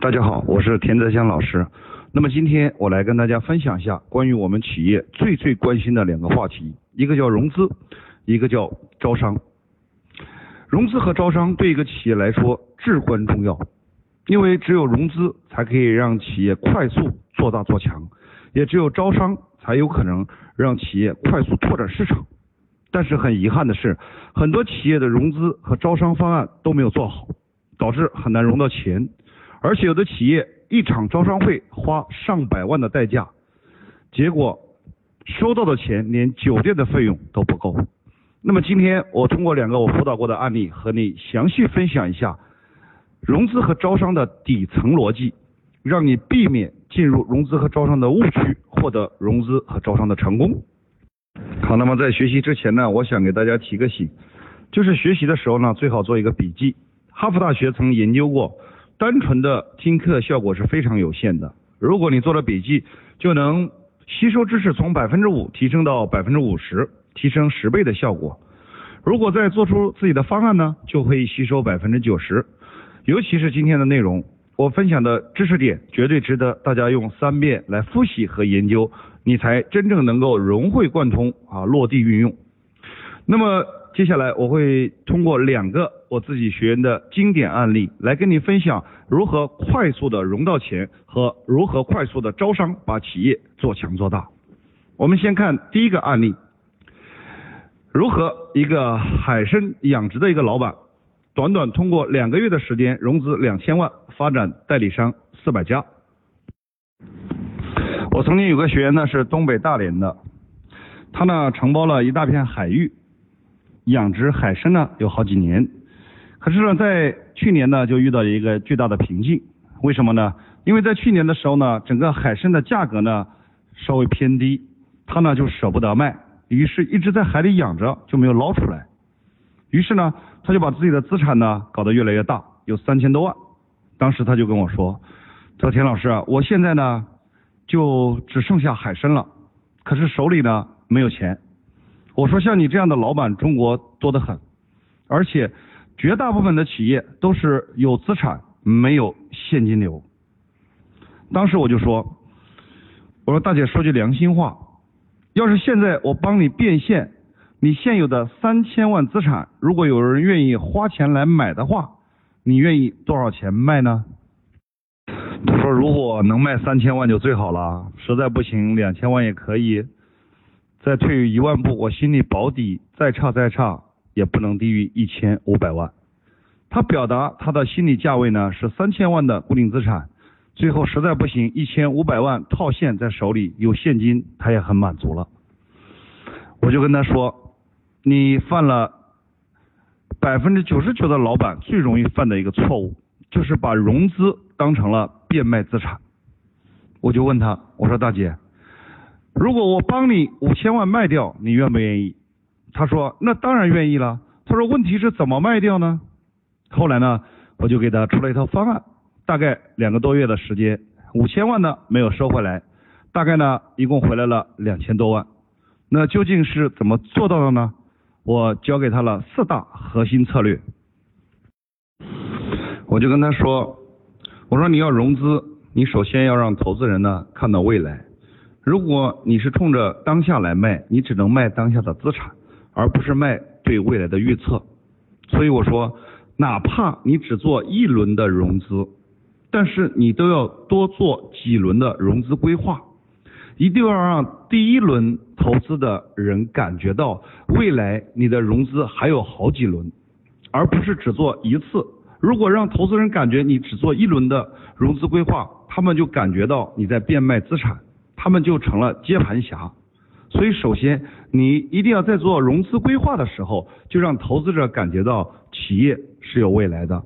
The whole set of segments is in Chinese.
大家好，我是田泽香老师。那么今天我来跟大家分享一下关于我们企业最最关心的两个话题，一个叫融资，一个叫招商。融资和招商对一个企业来说至关重要，因为只有融资才可以让企业快速做大做强，也只有招商才有可能让企业快速拓展市场。但是很遗憾的是，很多企业的融资和招商方案都没有做好，导致很难融到钱。而且有的企业一场招商会花上百万的代价，结果收到的钱连酒店的费用都不够。那么今天我通过两个我辅导过的案例和你详细分享一下融资和招商的底层逻辑，让你避免进入融资和招商的误区，获得融资和招商的成功。好，那么在学习之前呢，我想给大家提个醒，就是学习的时候呢，最好做一个笔记。哈佛大学曾研究过。单纯的听课效果是非常有限的。如果你做了笔记，就能吸收知识从百分之五提升到百分之五十，提升十倍的效果。如果再做出自己的方案呢，就会吸收百分之九十。尤其是今天的内容，我分享的知识点绝对值得大家用三遍来复习和研究，你才真正能够融会贯通啊，落地运用。那么。接下来我会通过两个我自己学员的经典案例来跟你分享如何快速的融到钱和如何快速的招商把企业做强做大。我们先看第一个案例，如何一个海参养殖的一个老板，短短通过两个月的时间融资两千万，发展代理商四百家。我曾经有个学员呢是东北大连的，他呢承包了一大片海域。养殖海参呢有好几年，可是呢在去年呢就遇到一个巨大的瓶颈，为什么呢？因为在去年的时候呢，整个海参的价格呢稍微偏低，他呢就舍不得卖，于是一直在海里养着就没有捞出来，于是呢他就把自己的资产呢搞得越来越大，有三千多万。当时他就跟我说：“他说田老师啊，我现在呢就只剩下海参了，可是手里呢没有钱。”我说像你这样的老板，中国多得很，而且绝大部分的企业都是有资产没有现金流。当时我就说，我说大姐说句良心话，要是现在我帮你变现，你现有的三千万资产，如果有人愿意花钱来买的话，你愿意多少钱卖呢？他说如果能卖三千万就最好了，实在不行两千万也可以。再退一万步，我心里保底再差再差也不能低于一千五百万。他表达他的心理价位呢是三千万的固定资产，最后实在不行一千五百万套现在手里有现金，他也很满足了。我就跟他说，你犯了百分之九十九的老板最容易犯的一个错误，就是把融资当成了变卖资产。我就问他，我说大姐。如果我帮你五千万卖掉，你愿不愿意？他说那当然愿意了。他说问题是怎么卖掉呢？后来呢，我就给他出了一套方案，大概两个多月的时间，五千万呢没有收回来，大概呢一共回来了两千多万。那究竟是怎么做到的呢？我教给他了四大核心策略。我就跟他说，我说你要融资，你首先要让投资人呢看到未来。如果你是冲着当下来卖，你只能卖当下的资产，而不是卖对未来的预测。所以我说，哪怕你只做一轮的融资，但是你都要多做几轮的融资规划，一定要让第一轮投资的人感觉到未来你的融资还有好几轮，而不是只做一次。如果让投资人感觉你只做一轮的融资规划，他们就感觉到你在变卖资产。他们就成了接盘侠，所以首先你一定要在做融资规划的时候，就让投资者感觉到企业是有未来的。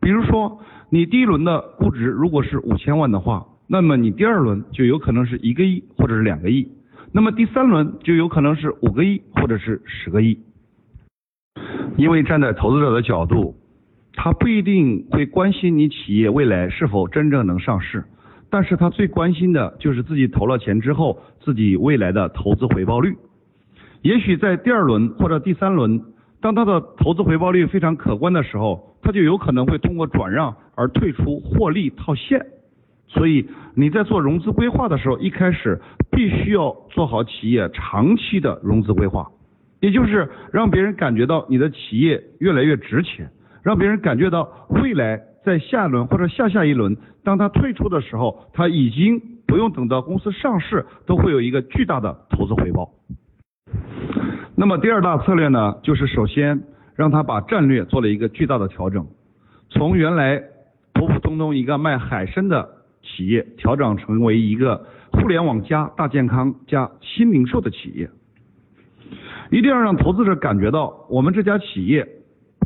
比如说，你第一轮的估值如果是五千万的话，那么你第二轮就有可能是一个亿或者是两个亿，那么第三轮就有可能是五个亿或者是十个亿。因为站在投资者的角度，他不一定会关心你企业未来是否真正能上市。但是他最关心的就是自己投了钱之后，自己未来的投资回报率。也许在第二轮或者第三轮，当他的投资回报率非常可观的时候，他就有可能会通过转让而退出获利套现。所以你在做融资规划的时候，一开始必须要做好企业长期的融资规划，也就是让别人感觉到你的企业越来越值钱，让别人感觉到未来在下一轮或者下下一轮，当他退出的时候，他已经不用等到公司上市，都会有一个巨大的投资回报。那么第二大策略呢，就是首先让他把战略做了一个巨大的调整，从原来普普通通一个卖海参的。企业调整成为一个互联网加大健康加新零售的企业，一定要让投资者感觉到我们这家企业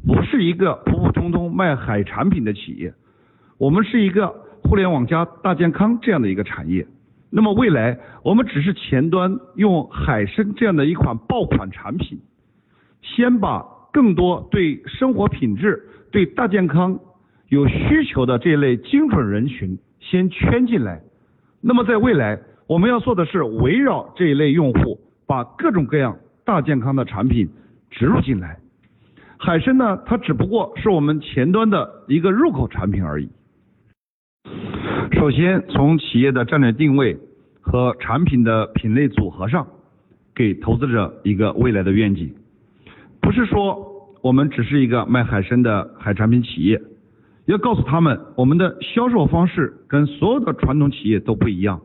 不是一个普普通通卖海产品的企业，我们是一个互联网加大健康这样的一个产业。那么未来我们只是前端用海参这样的一款爆款产品，先把更多对生活品质、对大健康有需求的这一类精准人群。先圈进来，那么在未来，我们要做的是围绕这一类用户，把各种各样大健康的产品植入进来。海参呢，它只不过是我们前端的一个入口产品而已。首先，从企业的战略定位和产品的品类组合上，给投资者一个未来的愿景，不是说我们只是一个卖海参的海产品企业。要告诉他们，我们的销售方式跟所有的传统企业都不一样。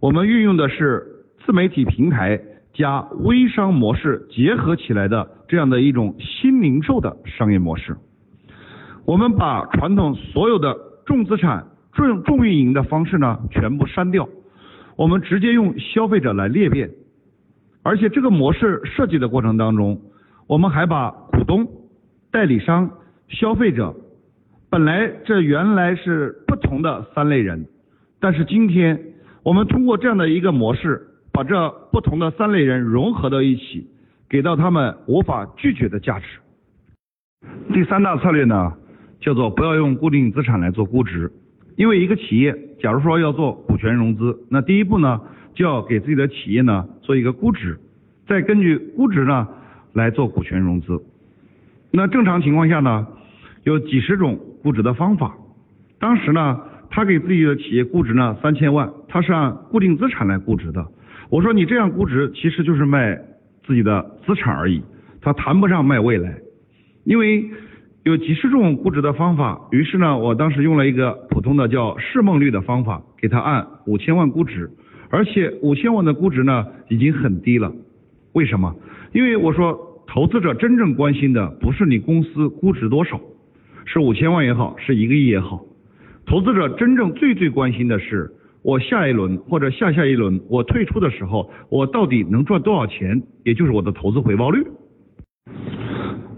我们运用的是自媒体平台加微商模式结合起来的这样的一种新零售的商业模式。我们把传统所有的重资产、重重运营的方式呢全部删掉，我们直接用消费者来裂变。而且这个模式设计的过程当中，我们还把股东、代理商、消费者。本来这原来是不同的三类人，但是今天我们通过这样的一个模式，把这不同的三类人融合到一起，给到他们无法拒绝的价值。第三大策略呢，叫做不要用固定资产来做估值，因为一个企业假如说要做股权融资，那第一步呢就要给自己的企业呢做一个估值，再根据估值呢来做股权融资。那正常情况下呢，有几十种。估值的方法，当时呢，他给自己的企业估值呢三千万，他是按固定资产来估值的。我说你这样估值其实就是卖自己的资产而已，他谈不上卖未来，因为有几十种估值的方法。于是呢，我当时用了一个普通的叫市梦率的方法，给他按五千万估值，而且五千万的估值呢已经很低了。为什么？因为我说投资者真正关心的不是你公司估值多少。是五千万也好，是一个亿也好，投资者真正最最关心的是，我下一轮或者下下一轮我退出的时候，我到底能赚多少钱，也就是我的投资回报率。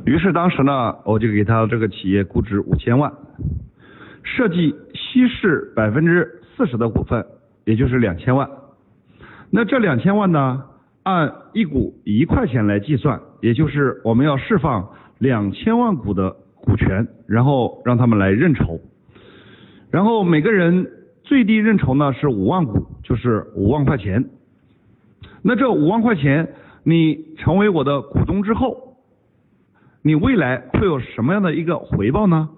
于是当时呢，我就给他这个企业估值五千万，设计稀释百分之四十的股份，也就是两千万。那这两千万呢，按一股一块钱来计算，也就是我们要释放两千万股的。股权，然后让他们来认筹，然后每个人最低认筹呢是五万股，就是五万块钱。那这五万块钱，你成为我的股东之后，你未来会有什么样的一个回报呢？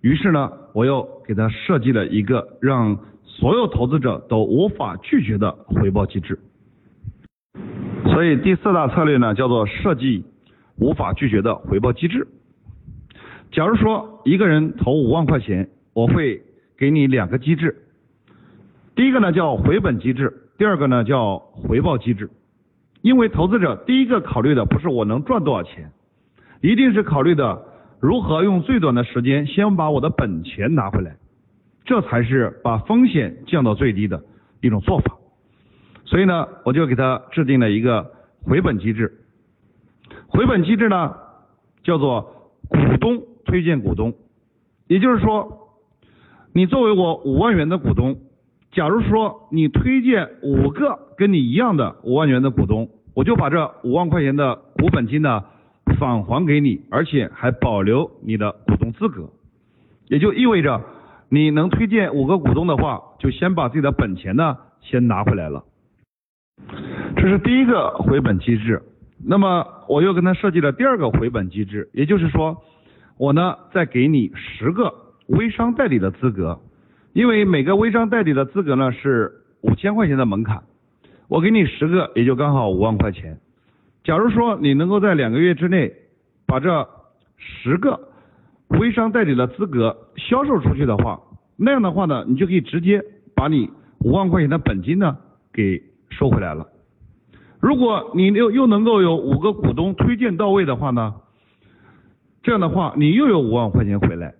于是呢，我又给他设计了一个让所有投资者都无法拒绝的回报机制。所以第四大策略呢，叫做设计无法拒绝的回报机制。假如说一个人投五万块钱，我会给你两个机制，第一个呢叫回本机制，第二个呢叫回报机制。因为投资者第一个考虑的不是我能赚多少钱，一定是考虑的如何用最短的时间先把我的本钱拿回来，这才是把风险降到最低的一种做法。所以呢，我就给他制定了一个回本机制。回本机制呢叫做股东。推荐股东，也就是说，你作为我五万元的股东，假如说你推荐五个跟你一样的五万元的股东，我就把这五万块钱的股本金呢返还给你，而且还保留你的股东资格，也就意味着你能推荐五个股东的话，就先把自己的本钱呢先拿回来了。这是第一个回本机制。那么我又跟他设计了第二个回本机制，也就是说，我呢再给你十个微商代理的资格，因为每个微商代理的资格呢是五千块钱的门槛，我给你十个，也就刚好五万块钱。假如说你能够在两个月之内把这十个微商代理的资格销售出去的话，那样的话呢，你就可以直接把你五万块钱的本金呢给收回来了。如果你又又能够有五个股东推荐到位的话呢，这样的话你又有五万块钱回来，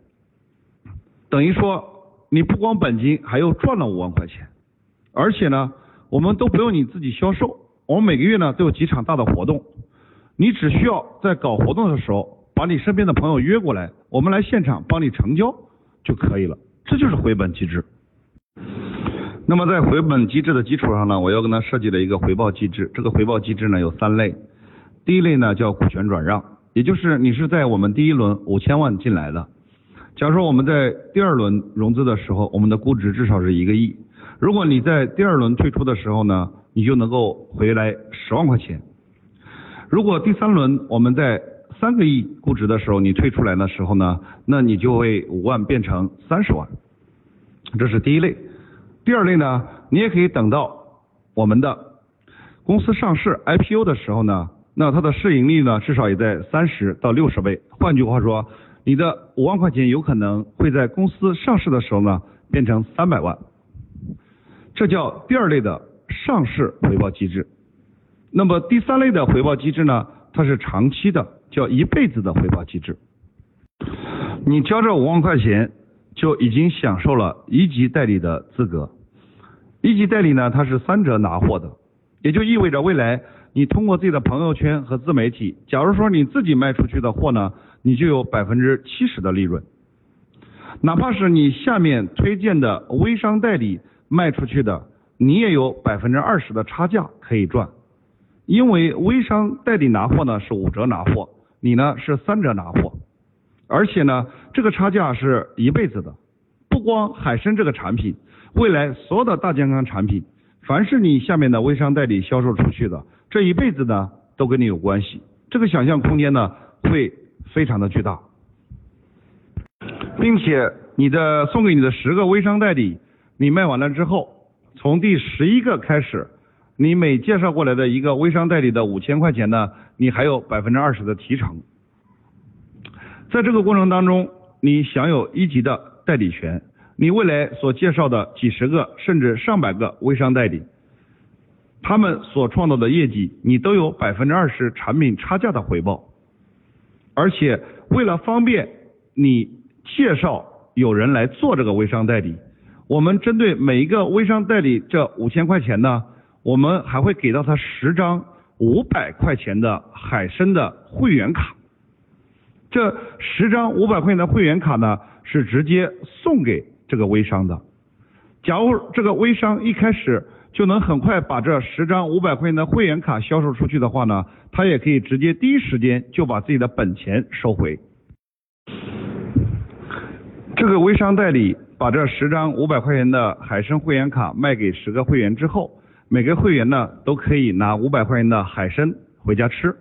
等于说你不光本金还又赚了五万块钱，而且呢，我们都不用你自己销售，我们每个月呢都有几场大的活动，你只需要在搞活动的时候把你身边的朋友约过来，我们来现场帮你成交就可以了，这就是回本机制。那么在回本机制的基础上呢，我又跟他设计了一个回报机制。这个回报机制呢有三类，第一类呢叫股权转让，也就是你是在我们第一轮五千万进来的，假如说我们在第二轮融资的时候，我们的估值至少是一个亿，如果你在第二轮退出的时候呢，你就能够回来十万块钱。如果第三轮我们在三个亿估值的时候你退出来的时候呢，那你就会五万变成三十万，这是第一类。第二类呢，你也可以等到我们的公司上市 IPO 的时候呢，那它的市盈率呢至少也在三十到六十倍。换句话说，你的五万块钱有可能会在公司上市的时候呢变成三百万。这叫第二类的上市回报机制。那么第三类的回报机制呢，它是长期的，叫一辈子的回报机制。你交这五万块钱，就已经享受了一级代理的资格。一级代理呢，它是三折拿货的，也就意味着未来你通过自己的朋友圈和自媒体，假如说你自己卖出去的货呢，你就有百分之七十的利润，哪怕是你下面推荐的微商代理卖出去的，你也有百分之二十的差价可以赚，因为微商代理拿货呢是五折拿货，你呢是三折拿货，而且呢这个差价是一辈子的，不光海参这个产品。未来所有的大健康产品，凡是你下面的微商代理销售出去的，这一辈子呢都跟你有关系。这个想象空间呢会非常的巨大，并且你的送给你的十个微商代理，你卖完了之后，从第十一个开始，你每介绍过来的一个微商代理的五千块钱呢，你还有百分之二十的提成。在这个过程当中，你享有一级的代理权。你未来所介绍的几十个甚至上百个微商代理，他们所创造的业绩，你都有百分之二十产品差价的回报。而且为了方便你介绍有人来做这个微商代理，我们针对每一个微商代理这五千块钱呢，我们还会给到他十张五百块钱的海参的会员卡。这十张五百块钱的会员卡呢，是直接送给。这个微商的，假如这个微商一开始就能很快把这十张五百块钱的会员卡销售出去的话呢，他也可以直接第一时间就把自己的本钱收回。这个微商代理把这十张五百块钱的海参会员卡卖给十个会员之后，每个会员呢都可以拿五百块钱的海参回家吃，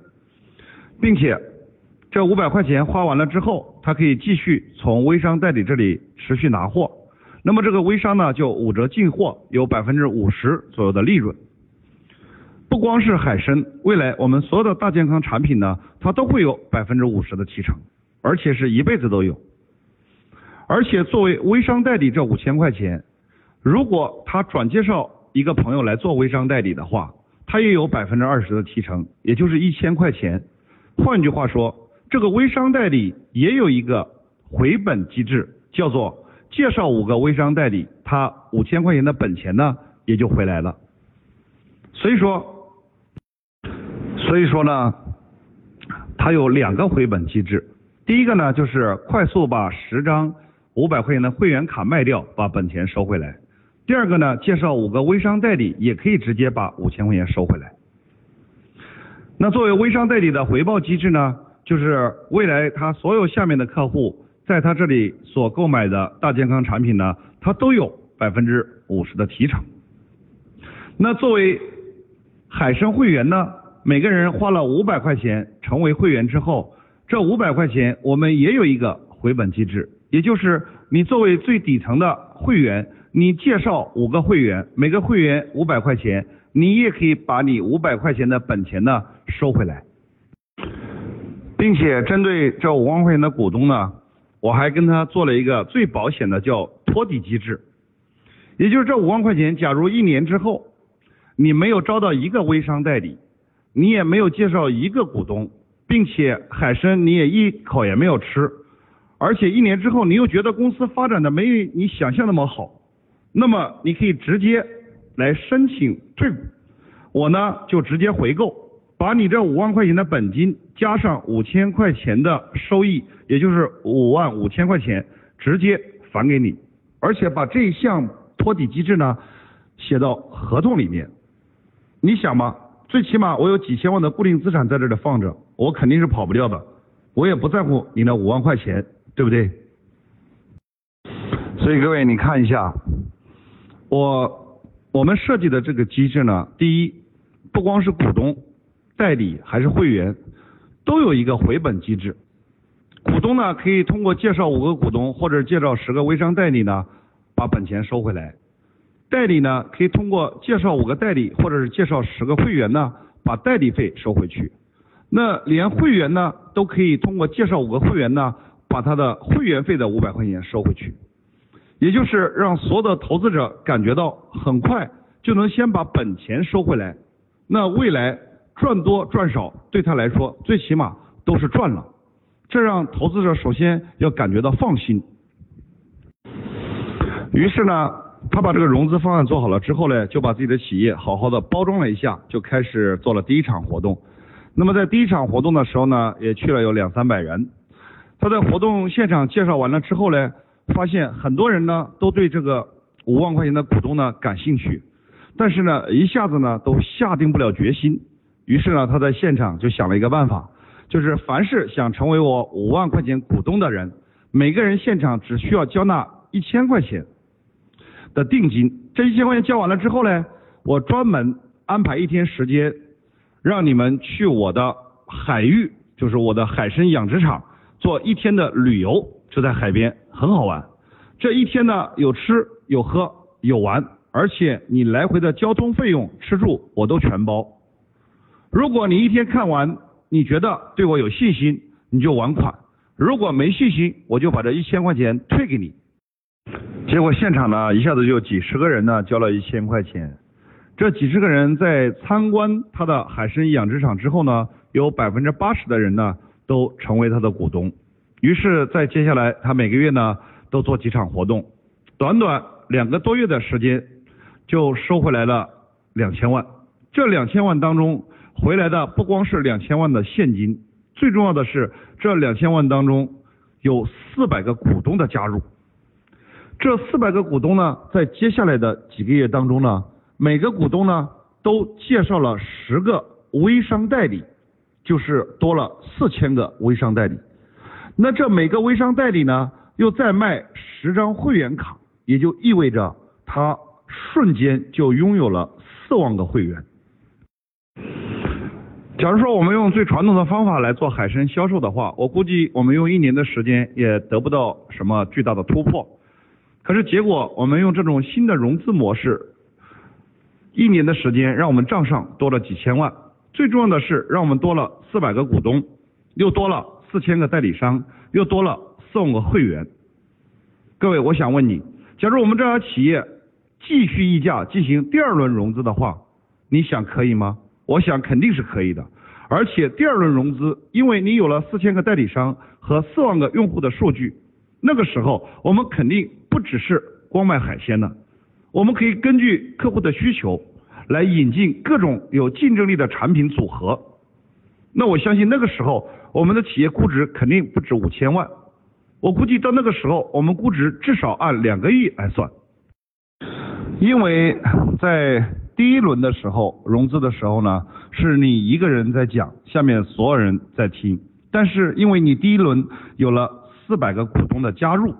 并且这五百块钱花完了之后，他可以继续从微商代理这里持续拿货。那么这个微商呢，就五折进货，有百分之五十左右的利润。不光是海参，未来我们所有的大健康产品呢，它都会有百分之五十的提成，而且是一辈子都有。而且作为微商代理这五千块钱，如果他转介绍一个朋友来做微商代理的话，他也有百分之二十的提成，也就是一千块钱。换句话说，这个微商代理也有一个回本机制，叫做。介绍五个微商代理，他五千块钱的本钱呢也就回来了。所以说，所以说呢，它有两个回本机制。第一个呢就是快速把十张五百块钱的会员卡卖掉，把本钱收回来。第二个呢，介绍五个微商代理，也可以直接把五千块钱收回来。那作为微商代理的回报机制呢，就是未来他所有下面的客户。在他这里所购买的大健康产品呢，他都有百分之五十的提成。那作为海参会员呢，每个人花了五百块钱成为会员之后，这五百块钱我们也有一个回本机制，也就是你作为最底层的会员，你介绍五个会员，每个会员五百块钱，你也可以把你五百块钱的本钱呢收回来，并且针对这五万块钱的股东呢，我还跟他做了一个最保险的叫托底机制，也就是这五万块钱，假如一年之后你没有招到一个微商代理。你也没有介绍一个股东，并且海参你也一口也没有吃，而且一年之后你又觉得公司发展的没有你想象那么好，那么你可以直接来申请退股，我呢就直接回购，把你这五万块钱的本金加上五千块钱的收益，也就是五万五千块钱直接返给你，而且把这一项托底机制呢写到合同里面，你想吗？最起码我有几千万的固定资产在这里放着，我肯定是跑不掉的，我也不在乎你那五万块钱，对不对？所以各位你看一下，我我们设计的这个机制呢，第一，不光是股东、代理还是会员，都有一个回本机制。股东呢可以通过介绍五个股东或者介绍十个微商代理呢，把本钱收回来。代理呢，可以通过介绍五个代理，或者是介绍十个会员呢，把代理费收回去。那连会员呢，都可以通过介绍五个会员呢，把他的会员费的五百块钱收回去。也就是让所有的投资者感觉到很快就能先把本钱收回来。那未来赚多赚少对他来说，最起码都是赚了。这让投资者首先要感觉到放心。于是呢。他把这个融资方案做好了之后呢，就把自己的企业好好的包装了一下，就开始做了第一场活动。那么在第一场活动的时候呢，也去了有两三百人。他在活动现场介绍完了之后呢，发现很多人呢都对这个五万块钱的股东呢感兴趣，但是呢一下子呢都下定不了决心。于是呢他在现场就想了一个办法，就是凡是想成为我五万块钱股东的人，每个人现场只需要交纳一千块钱。的定金，这一千块钱交完了之后呢，我专门安排一天时间，让你们去我的海域，就是我的海参养殖场做一天的旅游，就在海边，很好玩。这一天呢，有吃有喝有玩，而且你来回的交通费用、吃住我都全包。如果你一天看完，你觉得对我有信心，你就还款；如果没信心，我就把这一千块钱退给你。结果现场呢，一下子就几十个人呢交了一千块钱。这几十个人在参观他的海参养殖场之后呢，有百分之八十的人呢都成为他的股东。于是，在接下来他每个月呢都做几场活动，短短两个多月的时间就收回来了两千万。这两千万当中回来的不光是两千万的现金，最重要的是这两千万当中有四百个股东的加入。这四百个股东呢，在接下来的几个月当中呢，每个股东呢都介绍了十个微商代理，就是多了四千个微商代理。那这每个微商代理呢，又再卖十张会员卡，也就意味着他瞬间就拥有了四万个会员。假如说我们用最传统的方法来做海参销售的话，我估计我们用一年的时间也得不到什么巨大的突破。可是结果，我们用这种新的融资模式，一年的时间，让我们账上多了几千万。最重要的是，让我们多了四百个股东，又多了四千个代理商，又多了四万个会员。各位，我想问你，假如我们这家企业继续溢价进行第二轮融资的话，你想可以吗？我想肯定是可以的。而且第二轮融资，因为你有了四千个代理商和四万个用户的数据。那个时候，我们肯定不只是光卖海鲜的，我们可以根据客户的需求来引进各种有竞争力的产品组合。那我相信那个时候，我们的企业估值肯定不止五千万。我估计到那个时候，我们估值至少按两个亿来算。因为在第一轮的时候融资的时候呢，是你一个人在讲，下面所有人在听。但是因为你第一轮有了。四百个股东的加入，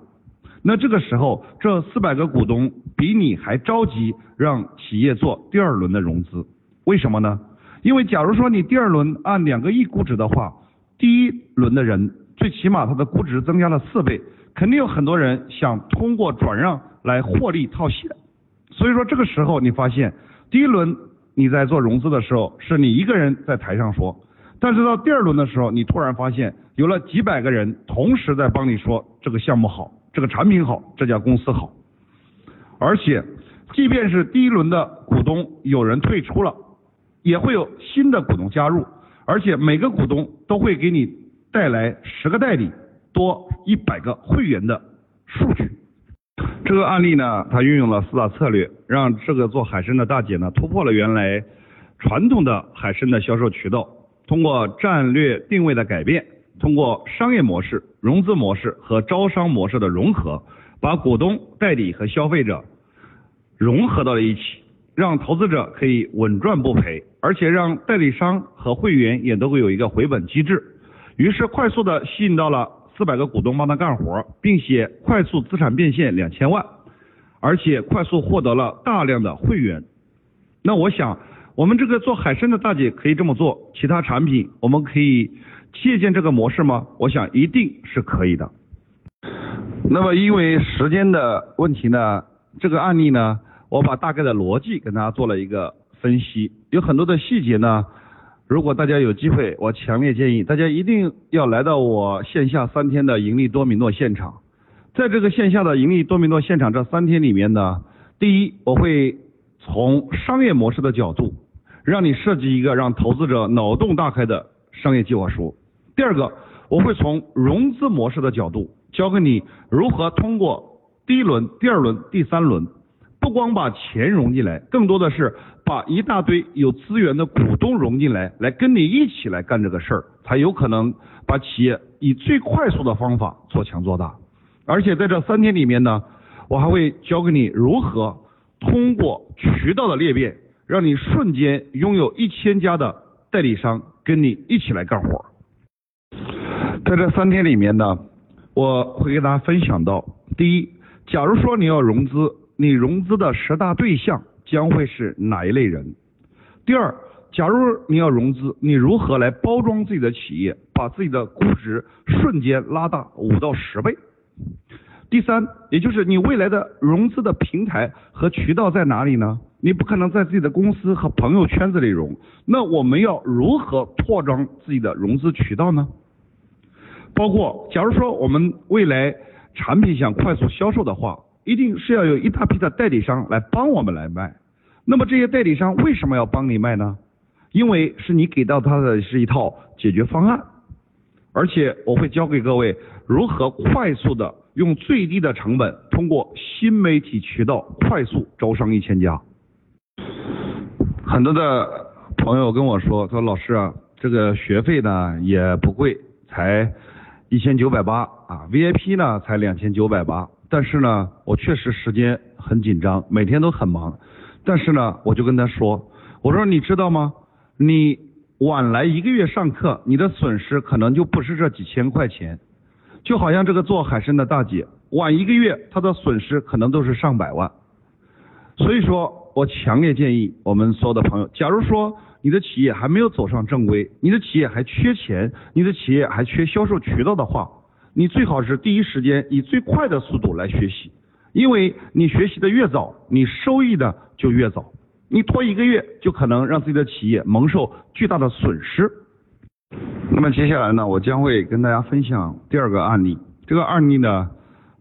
那这个时候这四百个股东比你还着急让企业做第二轮的融资，为什么呢？因为假如说你第二轮按两个亿估值的话，第一轮的人最起码他的估值增加了四倍，肯定有很多人想通过转让来获利套现。所以说这个时候你发现，第一轮你在做融资的时候是你一个人在台上说，但是到第二轮的时候，你突然发现有了几百个人同时在帮你说这个项目好，这个产品好，这家公司好，而且即便是第一轮的股东有人退出了。也会有新的股东加入，而且每个股东都会给你带来十个代理，多一百个会员的数据。这个案例呢，它运用了四大策略，让这个做海参的大姐呢突破了原来传统的海参的销售渠道，通过战略定位的改变，通过商业模式、融资模式和招商模式的融合，把股东、代理和消费者融合到了一起。让投资者可以稳赚不赔，而且让代理商和会员也都会有一个回本机制，于是快速的吸引到了四百个股东帮他干活，并且快速资产变现两千万，而且快速获得了大量的会员。那我想，我们这个做海参的大姐可以这么做，其他产品我们可以借鉴这个模式吗？我想一定是可以的。那么因为时间的问题呢，这个案例呢。我把大概的逻辑跟大家做了一个分析，有很多的细节呢。如果大家有机会，我强烈建议大家一定要来到我线下三天的盈利多米诺现场。在这个线下的盈利多米诺现场这三天里面呢，第一，我会从商业模式的角度，让你设计一个让投资者脑洞大开的商业计划书。第二个，我会从融资模式的角度，教给你如何通过第一轮、第二轮、第三轮。不光把钱融进来，更多的是把一大堆有资源的股东融进来，来跟你一起来干这个事儿，才有可能把企业以最快速的方法做强做大。而且在这三天里面呢，我还会教给你如何通过渠道的裂变，让你瞬间拥有一千家的代理商跟你一起来干活。在这三天里面呢，我会给大家分享到：第一，假如说你要融资。你融资的十大对象将会是哪一类人？第二，假如你要融资，你如何来包装自己的企业，把自己的估值瞬间拉大五到十倍？第三，也就是你未来的融资的平台和渠道在哪里呢？你不可能在自己的公司和朋友圈子里融，那我们要如何扩张自己的融资渠道呢？包括，假如说我们未来产品想快速销售的话。一定是要有一大批的代理商来帮我们来卖，那么这些代理商为什么要帮你卖呢？因为是你给到他的是一套解决方案，而且我会教给各位如何快速的用最低的成本，通过新媒体渠道快速招商一千家。很多的朋友跟我说，说老师啊，这个学费呢也不贵，才一千九百八啊，VIP 呢才两千九百八。但是呢，我确实时间很紧张，每天都很忙。但是呢，我就跟他说：“我说你知道吗？你晚来一个月上课，你的损失可能就不是这几千块钱。就好像这个做海参的大姐，晚一个月，她的损失可能都是上百万。所以说我强烈建议我们所有的朋友，假如说你的企业还没有走上正规，你的企业还缺钱，你的企业还缺销售渠道的话。”你最好是第一时间以最快的速度来学习，因为你学习的越早，你收益的就越早。你拖一个月，就可能让自己的企业蒙受巨大的损失。那么接下来呢，我将会跟大家分享第二个案例。这个案例呢，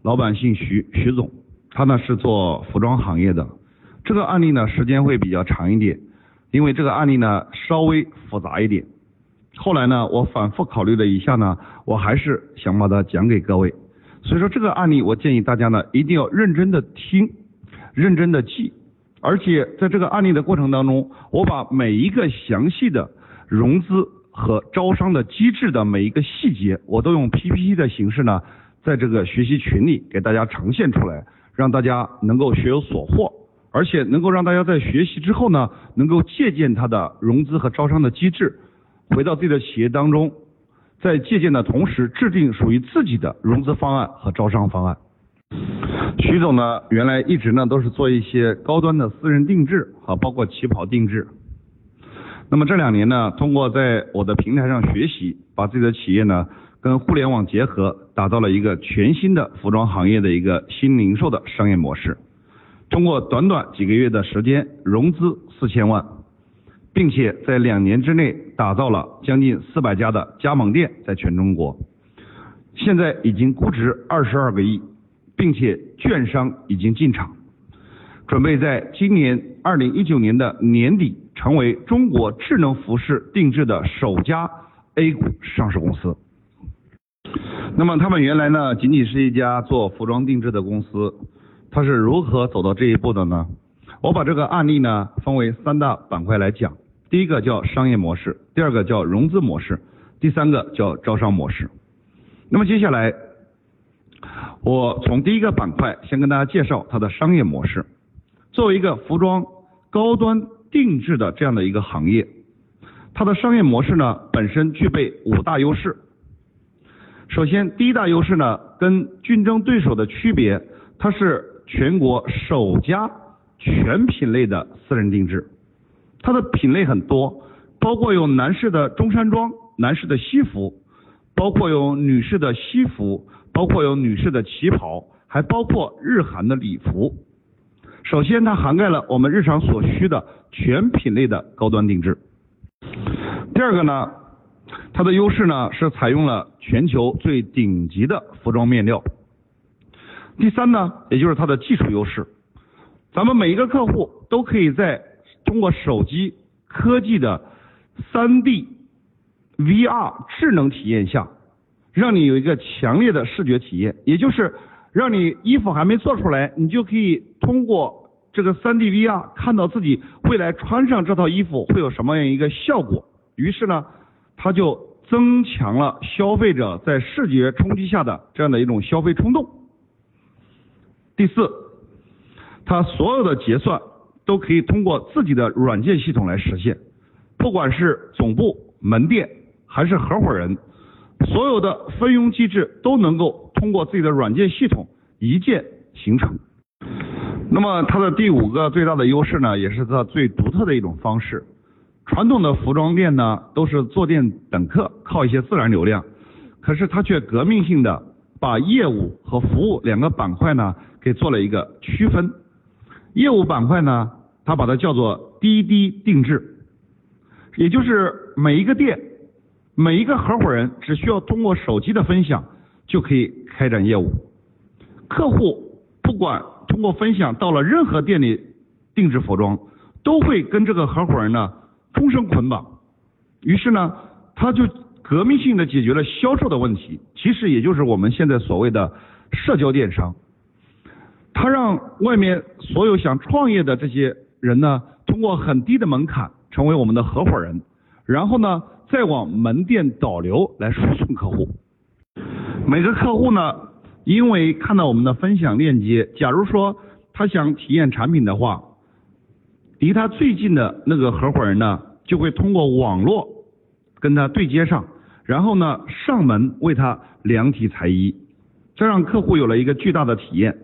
老板姓徐，徐总，他呢是做服装行业的。这个案例呢，时间会比较长一点，因为这个案例呢稍微复杂一点。后来呢，我反复考虑了一下呢，我还是想把它讲给各位。所以说这个案例，我建议大家呢一定要认真的听，认真的记。而且在这个案例的过程当中，我把每一个详细的融资和招商的机制的每一个细节，我都用 PPT 的形式呢，在这个学习群里给大家呈现出来，让大家能够学有所获，而且能够让大家在学习之后呢，能够借鉴它的融资和招商的机制。回到自己的企业当中，在借鉴的同时，制定属于自己的融资方案和招商方案。徐总呢，原来一直呢都是做一些高端的私人定制啊，包括旗袍定制。那么这两年呢，通过在我的平台上学习，把自己的企业呢跟互联网结合，打造了一个全新的服装行业的一个新零售的商业模式。通过短短几个月的时间，融资四千万，并且在两年之内打造了将近四百家的加盟店，在全中国，现在已经估值二十二个亿，并且券商已经进场，准备在今年二零一九年的年底成为中国智能服饰定制的首家 A 股上市公司。那么他们原来呢，仅仅是一家做服装定制的公司。它是如何走到这一步的呢？我把这个案例呢分为三大板块来讲。第一个叫商业模式，第二个叫融资模式，第三个叫招商模式。那么接下来，我从第一个板块先跟大家介绍它的商业模式。作为一个服装高端定制的这样的一个行业，它的商业模式呢本身具备五大优势。首先，第一大优势呢跟竞争对手的区别，它是。全国首家全品类的私人定制，它的品类很多，包括有男士的中山装、男士的西服，包括有女士的西服，包括有女士的旗袍，还包括日韩的礼服。首先，它涵盖了我们日常所需的全品类的高端定制。第二个呢，它的优势呢是采用了全球最顶级的服装面料。第三呢，也就是它的技术优势，咱们每一个客户都可以在通过手机科技的三 D VR 智能体验下，让你有一个强烈的视觉体验，也就是让你衣服还没做出来，你就可以通过这个三 D VR 看到自己未来穿上这套衣服会有什么样一个效果。于是呢，它就增强了消费者在视觉冲击下的这样的一种消费冲动。第四，它所有的结算都可以通过自己的软件系统来实现，不管是总部、门店还是合伙人，所有的分佣机制都能够通过自己的软件系统一键形成。那么它的第五个最大的优势呢，也是它最独特的一种方式。传统的服装店呢，都是坐店等客，靠一些自然流量，可是它却革命性的把业务和服务两个板块呢。给做了一个区分，业务板块呢，它把它叫做滴滴定制，也就是每一个店、每一个合伙人只需要通过手机的分享就可以开展业务，客户不管通过分享到了任何店里定制服装，都会跟这个合伙人呢终生捆绑，于是呢，他就革命性的解决了销售的问题，其实也就是我们现在所谓的社交电商。他让外面所有想创业的这些人呢，通过很低的门槛成为我们的合伙人，然后呢，再往门店导流来输送客户。每个客户呢，因为看到我们的分享链接，假如说他想体验产品的话，离他最近的那个合伙人呢，就会通过网络跟他对接上，然后呢，上门为他量体裁衣，这让客户有了一个巨大的体验。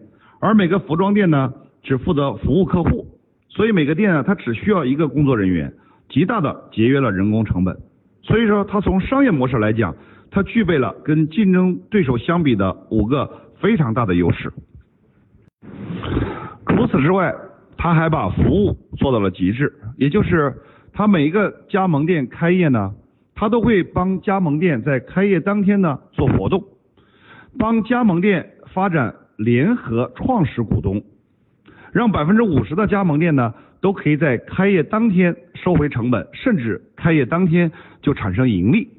而每个服装店呢，只负责服务客户，所以每个店啊，它只需要一个工作人员，极大的节约了人工成本。所以说，它从商业模式来讲，它具备了跟竞争对手相比的五个非常大的优势。除此之外，它还把服务做到了极致，也就是它每一个加盟店开业呢，它都会帮加盟店在开业当天呢做活动，帮加盟店发展。联合创始股东，让百分之五十的加盟店呢，都可以在开业当天收回成本，甚至开业当天就产生盈利。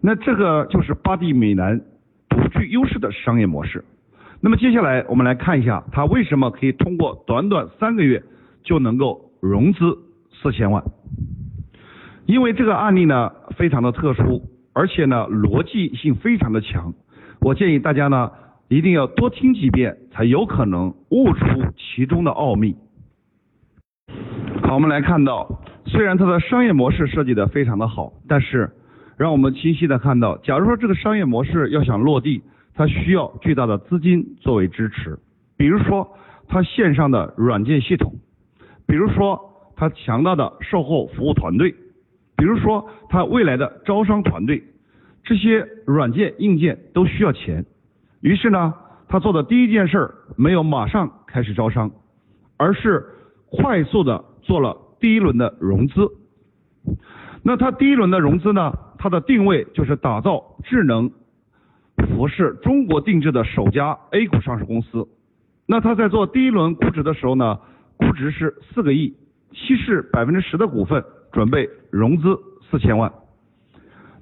那这个就是巴蒂美男独具优势的商业模式。那么接下来我们来看一下，它为什么可以通过短短三个月就能够融资四千万？因为这个案例呢非常的特殊，而且呢逻辑性非常的强。我建议大家呢。一定要多听几遍，才有可能悟出其中的奥秘。好，我们来看到，虽然它的商业模式设计的非常的好，但是让我们清晰的看到，假如说这个商业模式要想落地，它需要巨大的资金作为支持。比如说，它线上的软件系统，比如说它强大的售后服务团队，比如说他未来的招商团队，这些软件硬件都需要钱。于是呢，他做的第一件事儿没有马上开始招商，而是快速的做了第一轮的融资。那他第一轮的融资呢，它的定位就是打造智能服饰中国定制的首家 A 股上市公司。那他在做第一轮估值的时候呢，估值是四个亿，稀释百分之十的股份，准备融资四千万。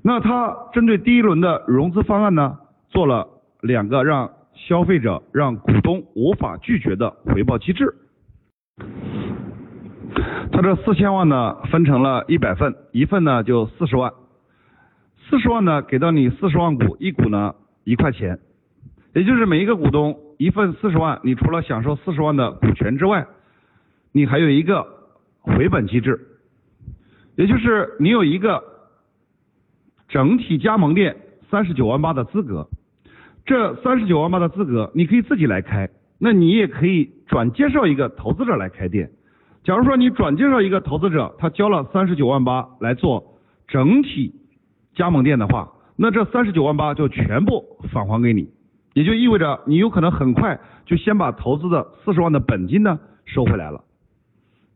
那他针对第一轮的融资方案呢，做了两个让消费者、让股东无法拒绝的回报机制。他这四千万呢，分成了一百份，一份呢就四十万，四十万呢给到你四十万股，一股呢一块钱，也就是每一个股东一份四十万，你除了享受四十万的股权之外，你还有一个回本机制，也就是你有一个整体加盟店三十九万八的资格，这三十九万八的资格你可以自己来开，那你也可以转介绍一个投资者来开店。假如说你转介绍一个投资者，他交了三十九万八来做整体加盟店的话，那这三十九万八就全部返还给你，也就意味着你有可能很快就先把投资的四十万的本金呢收回来了。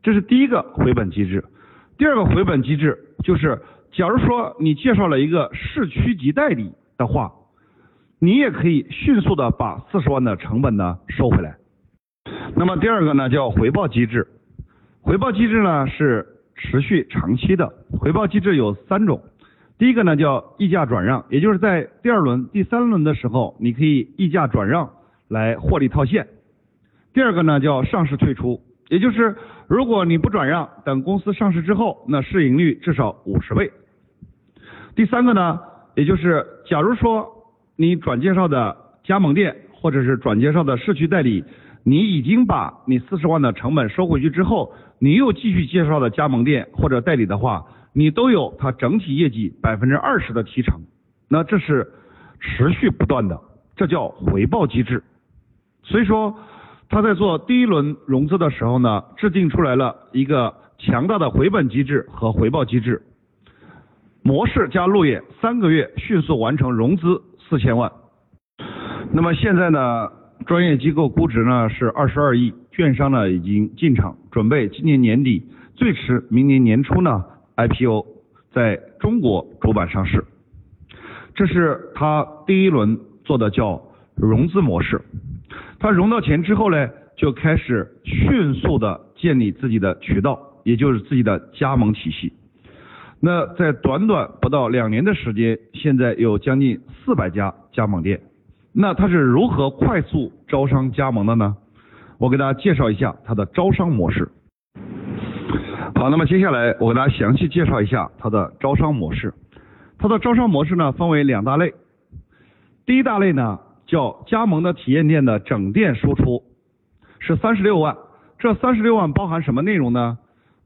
这是第一个回本机制。第二个回本机制就是，假如说你介绍了一个市区级代理的话，你也可以迅速的把四十万的成本呢收回来。那么第二个呢叫回报机制。回报机制呢是持续长期的，回报机制有三种，第一个呢叫溢价转让，也就是在第二轮、第三轮的时候，你可以溢价转让来获利套现；第二个呢叫上市退出，也就是如果你不转让，等公司上市之后，那市盈率至少五十倍；第三个呢，也就是假如说你转介绍的加盟店或者是转介绍的市区代理，你已经把你四十万的成本收回去之后，你又继续介绍的加盟店或者代理的话，你都有它整体业绩百分之二十的提成，那这是持续不断的，这叫回报机制。所以说，他在做第一轮融资的时候呢，制定出来了一个强大的回本机制和回报机制模式加路演，三个月迅速完成融资四千万。那么现在呢，专业机构估值呢是二十二亿。券商呢已经进场，准备今年年底，最迟明年年初呢 IPO 在中国主板上市。这是他第一轮做的叫融资模式。他融到钱之后呢，就开始迅速的建立自己的渠道，也就是自己的加盟体系。那在短短不到两年的时间，现在有将近四百家加盟店。那他是如何快速招商加盟的呢？我给大家介绍一下它的招商模式。好，那么接下来我给大家详细介绍一下它的招商模式。它的招商模式呢分为两大类。第一大类呢叫加盟的体验店的整店输出，是三十六万。这三十六万包含什么内容呢？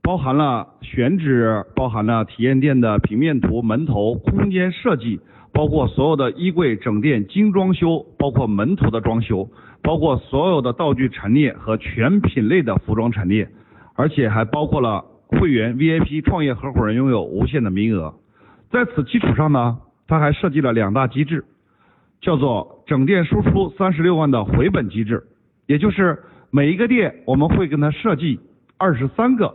包含了选址，包含了体验店的平面图、门头、空间设计，包括所有的衣柜整店精装修，包括门头的装修。包括所有的道具陈列和全品类的服装陈列，而且还包括了会员 VIP 创业合伙人拥有无限的名额。在此基础上呢，他还设计了两大机制，叫做整店输出三十六万的回本机制，也就是每一个店我们会跟他设计二十三个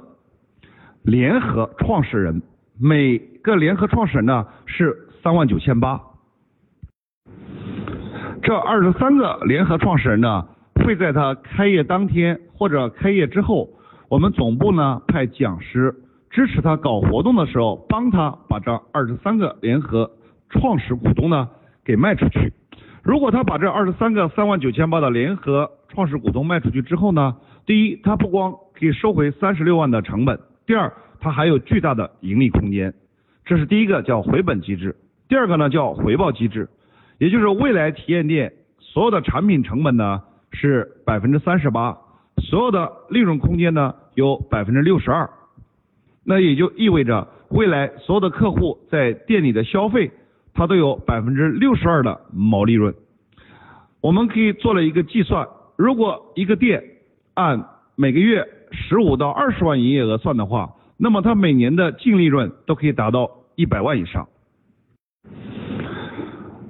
联合创始人，每个联合创始人呢是三万九千八。这二十三个联合创始人呢，会在他开业当天或者开业之后，我们总部呢派讲师支持他搞活动的时候，帮他把这二十三个联合创始股东呢给卖出去。如果他把这二十三个三万九千八的联合创始股东卖出去之后呢，第一，他不光可以收回三十六万的成本，第二，它还有巨大的盈利空间。这是第一个叫回本机制，第二个呢叫回报机制。也就是未来体验店所有的产品成本呢是百分之三十八，所有的利润空间呢有百分之六十二，那也就意味着未来所有的客户在店里的消费，它都有百分之六十二的毛利润。我们可以做了一个计算，如果一个店按每个月十五到二十万营业额算的话，那么它每年的净利润都可以达到一百万以上。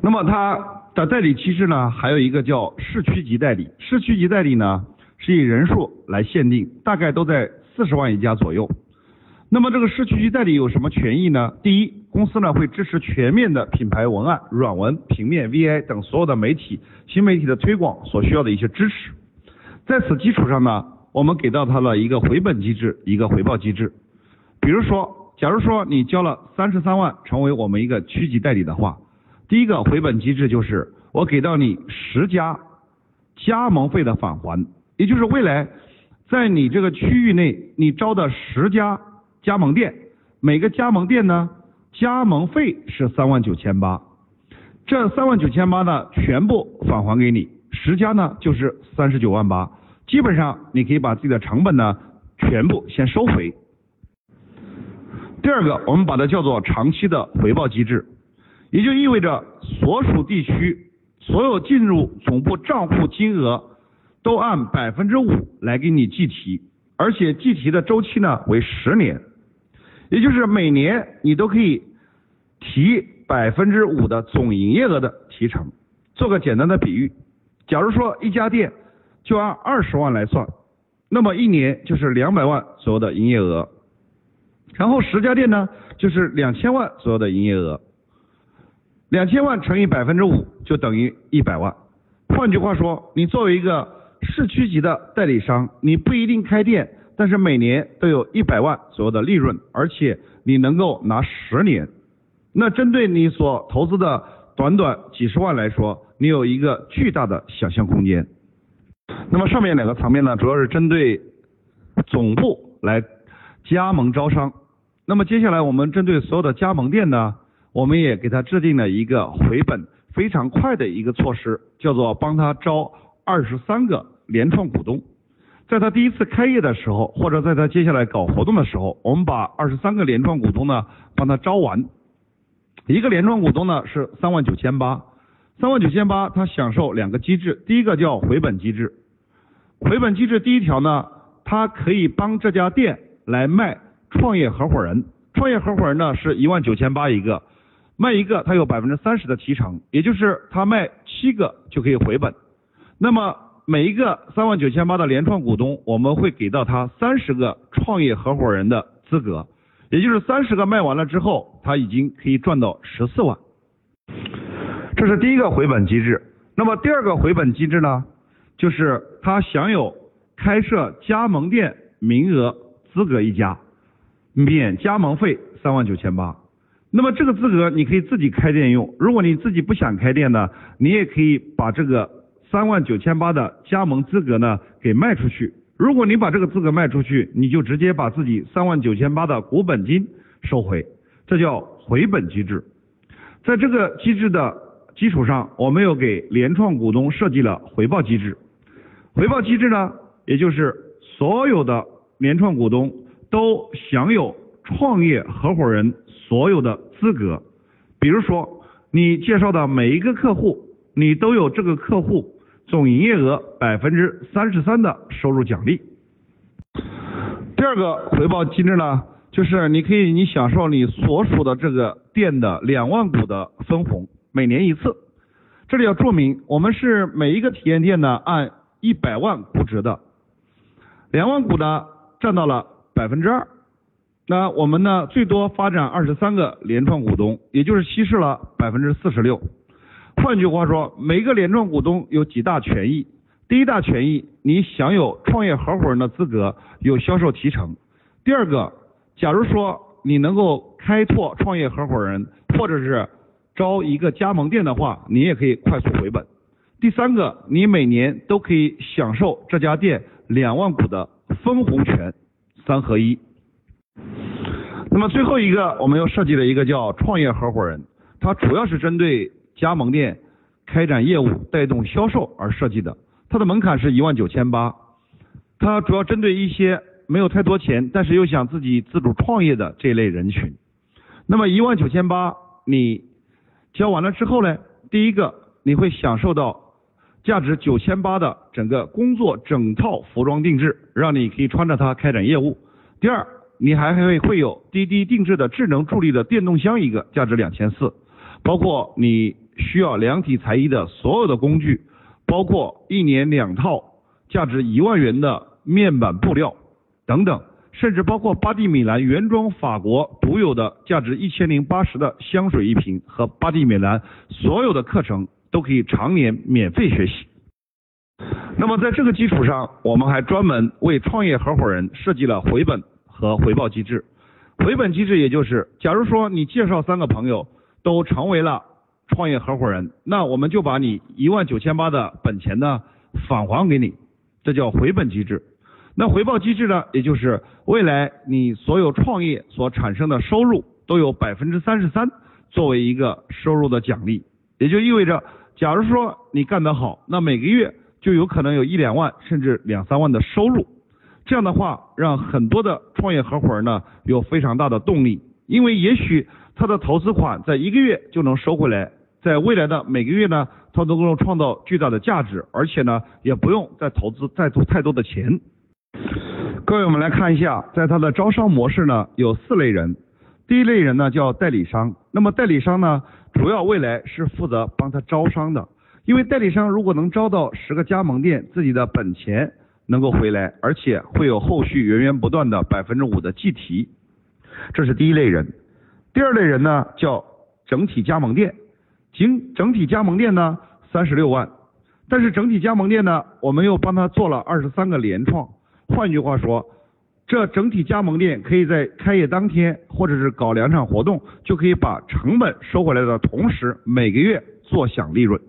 那么它的代理机制呢，还有一个叫市区级代理。市区级代理呢，是以人数来限定，大概都在四十万一家左右。那么这个市区级代理有什么权益呢？第一，公司呢会支持全面的品牌文案、软文、平面、VI 等所有的媒体、新媒体的推广所需要的一些支持。在此基础上呢，我们给到他了一个回本机制，一个回报机制。比如说，假如说你交了三十三万成为我们一个区级代理的话，第一个回本机制就是我给到你十家加盟费的返还，也就是未来在你这个区域内你招的十家。加盟店每个加盟店呢，加盟费是三万九千八，这三万九千八呢全部返还给你，十家呢就是三十九万八，基本上你可以把自己的成本呢全部先收回。第二个，我们把它叫做长期的回报机制，也就意味着所属地区所有进入总部账户金额都按百分之五来给你计提，而且计提的周期呢为十年。也就是每年你都可以提百分之五的总营业额的提成。做个简单的比喻，假如说一家店就按二十万来算，那么一年就是两百万左右的营业额。然后十家店呢，就是两千万左右的营业额。两千万乘以百分之五就等于一百万。换句话说，你作为一个市区级的代理商，你不一定开店。但是每年都有一百万左右的利润，而且你能够拿十年，那针对你所投资的短短几十万来说，你有一个巨大的想象空间。那么上面两个层面呢，主要是针对总部来加盟招商。那么接下来我们针对所有的加盟店呢，我们也给他制定了一个回本非常快的一个措施，叫做帮他招二十三个联创股东。在他第一次开业的时候，或者在他接下来搞活动的时候，我们把二十三个联创股东呢帮他招完。一个联创股东呢是三万九千八，三万九千八他享受两个机制，第一个叫回本机制。回本机制第一条呢，他可以帮这家店来卖创业合伙人，创业合伙人呢是一万九千八一个，卖一个他有百分之三十的提成，也就是他卖七个就可以回本。那么每一个三万九千八的联创股东，我们会给到他三十个创业合伙人的资格，也就是三十个卖完了之后，他已经可以赚到十四万。这是第一个回本机制。那么第二个回本机制呢，就是他享有开设加盟店名额资格一家，免加盟费三万九千八。那么这个资格你可以自己开店用，如果你自己不想开店呢，你也可以把这个。三万九千八的加盟资格呢，给卖出去。如果你把这个资格卖出去，你就直接把自己三万九千八的股本金收回，这叫回本机制。在这个机制的基础上，我们又给联创股东设计了回报机制。回报机制呢，也就是所有的联创股东都享有创业合伙人所有的资格。比如说，你介绍的每一个客户，你都有这个客户。总营业额百分之三十三的收入奖励。第二个回报机制呢，就是你可以你享受你所属的这个店的两万股的分红，每年一次。这里要注明，我们是每一个体验店呢按一百万估值的，两万股呢占到了百分之二，那我们呢最多发展二十三个联创股东，也就是稀释了百分之四十六。换句话说，每个联创股东有几大权益。第一大权益，你享有创业合伙人的资格，有销售提成。第二个，假如说你能够开拓创业合伙人，或者是招一个加盟店的话，你也可以快速回本。第三个，你每年都可以享受这家店两万股的分红权，三合一。那么最后一个，我们又设计了一个叫创业合伙人，它主要是针对。加盟店开展业务、带动销售而设计的，它的门槛是一万九千八，它主要针对一些没有太多钱，但是又想自己自主创业的这类人群。那么一万九千八你交完了之后呢，第一个你会享受到价值九千八的整个工作整套服装定制，让你可以穿着它开展业务。第二，你还会会有滴滴定制的智能助力的电动箱一个，价值两千四，包括你需要量体裁衣的所有的工具，包括一年两套价值一万元的面板布料等等，甚至包括巴蒂米兰原装法国独有的价值一千零八十的香水一瓶和巴蒂米兰所有的课程都可以常年免费学习。那么在这个基础上，我们还专门为创业合伙人设计了回本和回报机制。回本机制也就是，假如说你介绍三个朋友都成为了创业合伙人，那我们就把你一万九千八的本钱呢返还给你，这叫回本机制。那回报机制呢，也就是未来你所有创业所产生的收入都有百分之三十三作为一个收入的奖励，也就意味着，假如说你干得好，那每个月。就有可能有一两万甚至两三万的收入，这样的话让很多的创业合伙人呢有非常大的动力，因为也许他的投资款在一个月就能收回来，在未来的每个月呢，他都能够创造巨大的价值，而且呢也不用再投资再多太多的钱。各位，我们来看一下，在他的招商模式呢有四类人，第一类人呢叫代理商，那么代理商呢主要未来是负责帮他招商的。因为代理商如果能招到十个加盟店，自己的本钱能够回来，而且会有后续源源不断的百分之五的计提，这是第一类人。第二类人呢叫整体加盟店，经整体加盟店呢三十六万，但是整体加盟店呢我们又帮他做了二十三个联创，换句话说，这整体加盟店可以在开业当天或者是搞两场活动，就可以把成本收回来的同时，每个月坐享利润。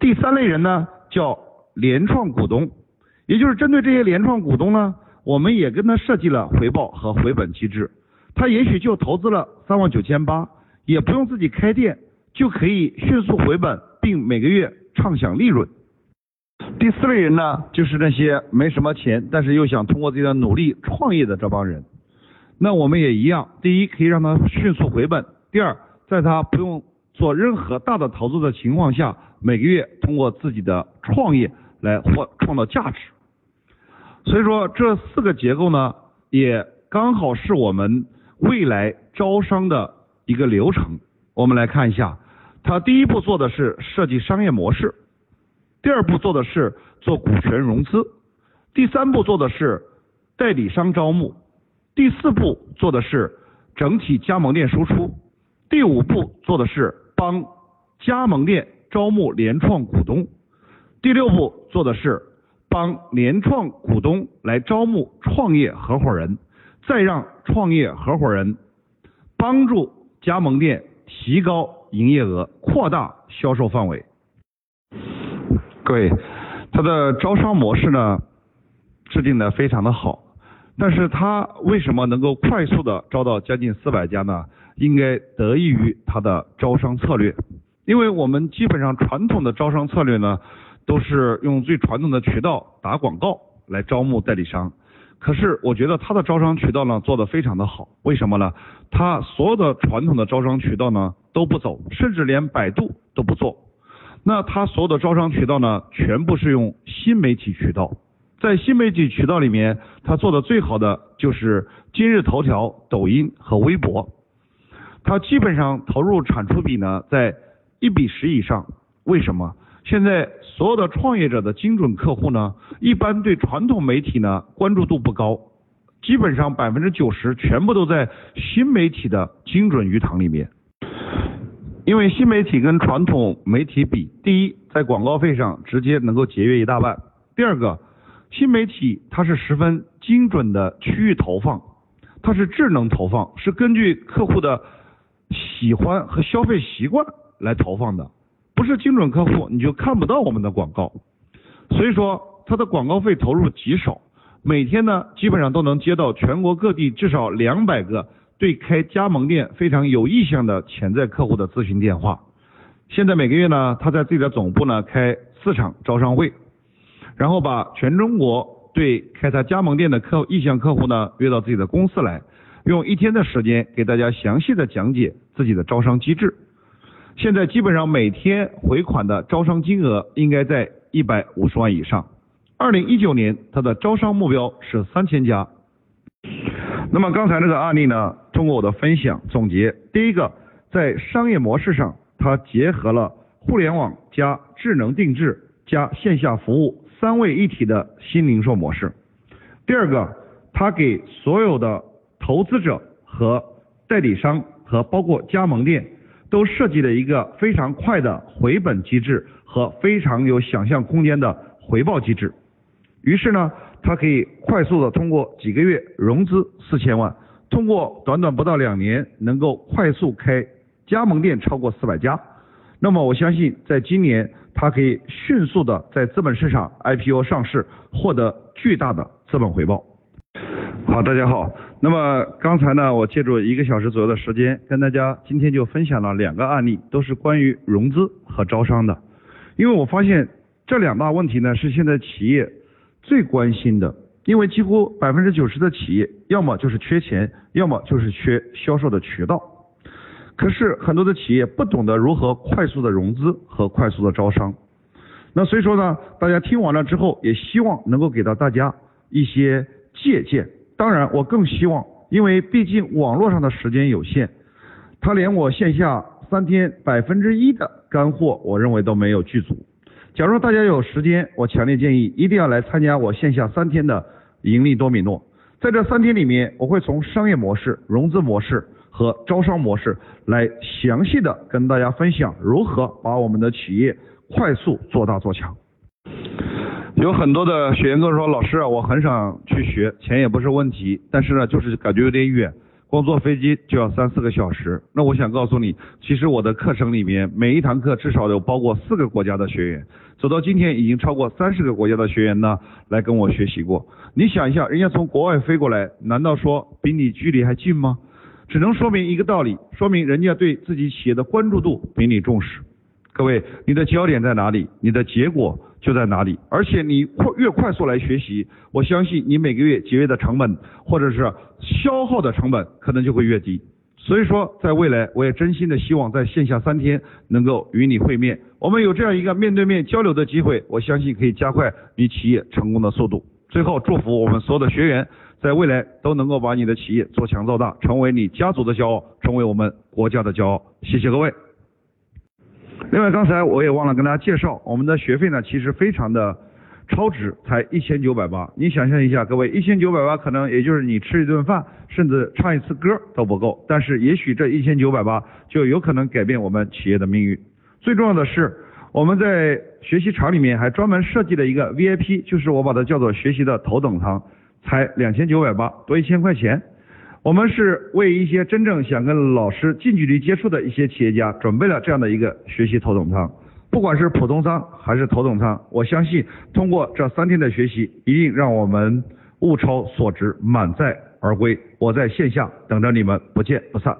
第三类人呢，叫联创股东，也就是针对这些联创股东呢，我们也跟他设计了回报和回本机制。他也许就投资了三万九千八，也不用自己开店，就可以迅速回本，并每个月畅享利润。第四类人呢，就是那些没什么钱，但是又想通过自己的努力创业的这帮人。那我们也一样，第一可以让他迅速回本，第二在他不用做任何大的投资的情况下。每个月通过自己的创业来获创造价值，所以说这四个结构呢，也刚好是我们未来招商的一个流程。我们来看一下，他第一步做的是设计商业模式，第二步做的是做股权融资，第三步做的是代理商招募，第四步做的是整体加盟店输出，第五步做的是帮加盟店。招募联创股东，第六步做的是帮联创股东来招募创业合伙人，再让创业合伙人帮助加盟店提高营业额、扩大销售范围。各位，他的招商模式呢制定的非常的好，但是他为什么能够快速的招到将近四百家呢？应该得益于他的招商策略。因为我们基本上传统的招商策略呢，都是用最传统的渠道打广告来招募代理商。可是我觉得他的招商渠道呢做得非常的好，为什么呢？他所有的传统的招商渠道呢都不走，甚至连百度都不做。那他所有的招商渠道呢，全部是用新媒体渠道。在新媒体渠道里面，他做的最好的就是今日头条、抖音和微博。他基本上投入产出比呢在。一比十以上，为什么？现在所有的创业者的精准客户呢，一般对传统媒体呢关注度不高，基本上百分之九十全部都在新媒体的精准鱼塘里面。因为新媒体跟传统媒体比，第一，在广告费上直接能够节约一大半；第二个，新媒体它是十分精准的区域投放，它是智能投放，是根据客户的喜欢和消费习惯。来投放的，不是精准客户，你就看不到我们的广告。所以说，它的广告费投入极少，每天呢，基本上都能接到全国各地至少两百个对开加盟店非常有意向的潜在客户的咨询电话。现在每个月呢，他在自己的总部呢开四场招商会，然后把全中国对开他加盟店的客意向客户呢约到自己的公司来，用一天的时间给大家详细的讲解自己的招商机制。现在基本上每天回款的招商金额应该在一百五十万以上。二零一九年，他的招商目标是三千家。那么刚才这个案例呢，通过我的分享总结，第一个，在商业模式上，它结合了互联网加智能定制加线下服务三位一体的新零售模式。第二个，它给所有的投资者和代理商和包括加盟店都设计了一个非常快的回本机制和非常有想象空间的回报机制。于是呢。它可以快速的通过几个月融资四千万，通过短短不到两年能够快速开加盟店超过四百家。那么我相信，在今年它可以迅速的在资本市场 IPO 上市，获得巨大的资本回报。好，大家好。那么刚才呢，我借助一个小时左右的时间，跟大家今天就分享了两个案例，都是关于融资和招商的。因为我发现这两大问题呢，是现在企业。最关心的，因为几乎百分之九十的企业，要么就是缺钱，要么就是缺销售的渠道。可是很多的企业不懂得如何快速的融资和快速的招商。那所以说呢，大家听完了之后，也希望能够给到大家一些借鉴。当然，我更希望，因为毕竟网络上的时间有限，他连我线下三天百分之一的干货，我认为都没有剧组。假如大家有时间，我强烈建议一定要来参加我线下三天的盈利多米诺。在这三天里面，我会从商业模式、融资模式和招商模式来详细的跟大家分享如何把我们的企业快速做大做强。有很多的学员跟我说，老师，我很想去学，钱也不是问题，但是呢，就是感觉有点远。光坐飞机就要三四个小时，那我想告诉你，其实我的课程里面每一堂课至少有包括四个国家的学员，走到今天已经超过三十个国家的学员呢来跟我学习过。你想一下，人家从国外飞过来，难道说比你距离还近吗？只能说明一个道理，说明人家对自己企业的关注度比你重视。各位，你的焦点在哪里？你的结果就在哪里。而且你快越快速来学习，我相信你每个月节约的成本或者是消耗的成本可能就会越低。所以说，在未来，我也真心的希望在线下三天能够与你会面，我们有这样一个面对面交流的机会，我相信可以加快你企业成功的速度。最后，祝福我们所有的学员在未来都能够把你的企业做强做大，成为你家族的骄傲，成为我们国家的骄傲。谢谢各位。另外，刚才我也忘了跟大家介绍，我们的学费呢，其实非常的超值，才一千九百八。你想象一下，各位一千九百八，可能也就是你吃一顿饭，甚至唱一次歌都不够。但是，也许这一千九百八就有可能改变我们企业的命运。最重要的是，我们在学习场里面还专门设计了一个 VIP，就是我把它叫做学习的头等舱，才两千九百八，多一千块钱。我们是为一些真正想跟老师近距离接触的一些企业家准备了这样的一个学习头等舱，不管是普通舱还是头等舱，我相信通过这三天的学习，一定让我们物超所值，满载而归。我在线下等着你们，不见不散。